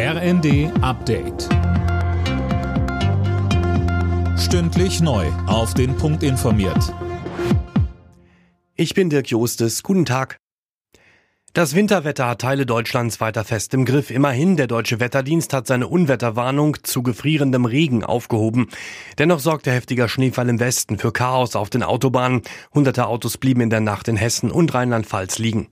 RND Update. Stündlich neu. Auf den Punkt informiert. Ich bin Dirk Jostes. Guten Tag. Das Winterwetter hat Teile Deutschlands weiter fest im Griff. Immerhin, der deutsche Wetterdienst hat seine Unwetterwarnung zu gefrierendem Regen aufgehoben. Dennoch sorgte heftiger Schneefall im Westen für Chaos auf den Autobahnen. Hunderte Autos blieben in der Nacht in Hessen und Rheinland-Pfalz liegen.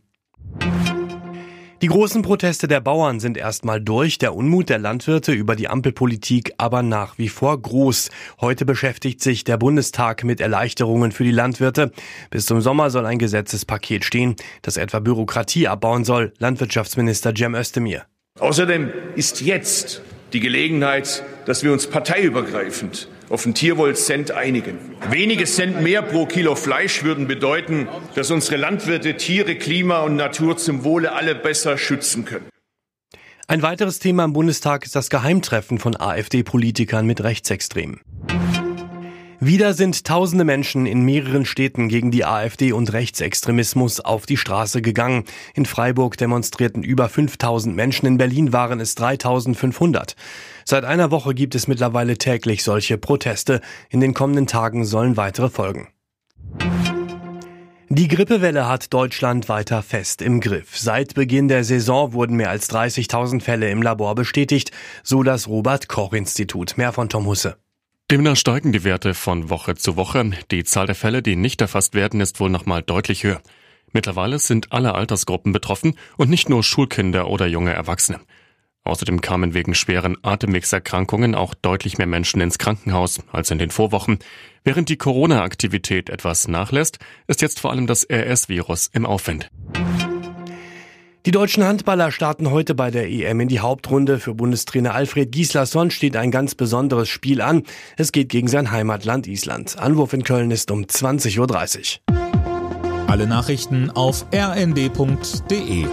Die großen Proteste der Bauern sind erstmal durch, der Unmut der Landwirte über die Ampelpolitik aber nach wie vor groß. Heute beschäftigt sich der Bundestag mit Erleichterungen für die Landwirte. Bis zum Sommer soll ein Gesetzespaket stehen, das etwa Bürokratie abbauen soll, Landwirtschaftsminister Cem Özdemir. Außerdem ist jetzt die Gelegenheit, dass wir uns parteiübergreifend auf den Tierwohl-Cent einigen. Wenige Cent mehr pro Kilo Fleisch würden bedeuten, dass unsere Landwirte Tiere, Klima und Natur zum Wohle alle besser schützen können. Ein weiteres Thema im Bundestag ist das Geheimtreffen von AfD-Politikern mit Rechtsextremen. Wieder sind tausende Menschen in mehreren Städten gegen die AfD und Rechtsextremismus auf die Straße gegangen. In Freiburg demonstrierten über 5000 Menschen, in Berlin waren es 3500. Seit einer Woche gibt es mittlerweile täglich solche Proteste. In den kommenden Tagen sollen weitere folgen. Die Grippewelle hat Deutschland weiter fest im Griff. Seit Beginn der Saison wurden mehr als 30.000 Fälle im Labor bestätigt, so das Robert Koch Institut. Mehr von Tom Husse. Demnach steigen die Werte von Woche zu Woche. Die Zahl der Fälle, die nicht erfasst werden, ist wohl nochmal deutlich höher. Mittlerweile sind alle Altersgruppen betroffen und nicht nur Schulkinder oder junge Erwachsene. Außerdem kamen wegen schweren Atemwegserkrankungen auch deutlich mehr Menschen ins Krankenhaus als in den Vorwochen. Während die Corona-Aktivität etwas nachlässt, ist jetzt vor allem das RS-Virus im Aufwind. Die deutschen Handballer starten heute bei der EM in die Hauptrunde. Für Bundestrainer Alfred Gislason steht ein ganz besonderes Spiel an. Es geht gegen sein Heimatland Island. Anwurf in Köln ist um 20.30 Uhr. Alle Nachrichten auf rnd.de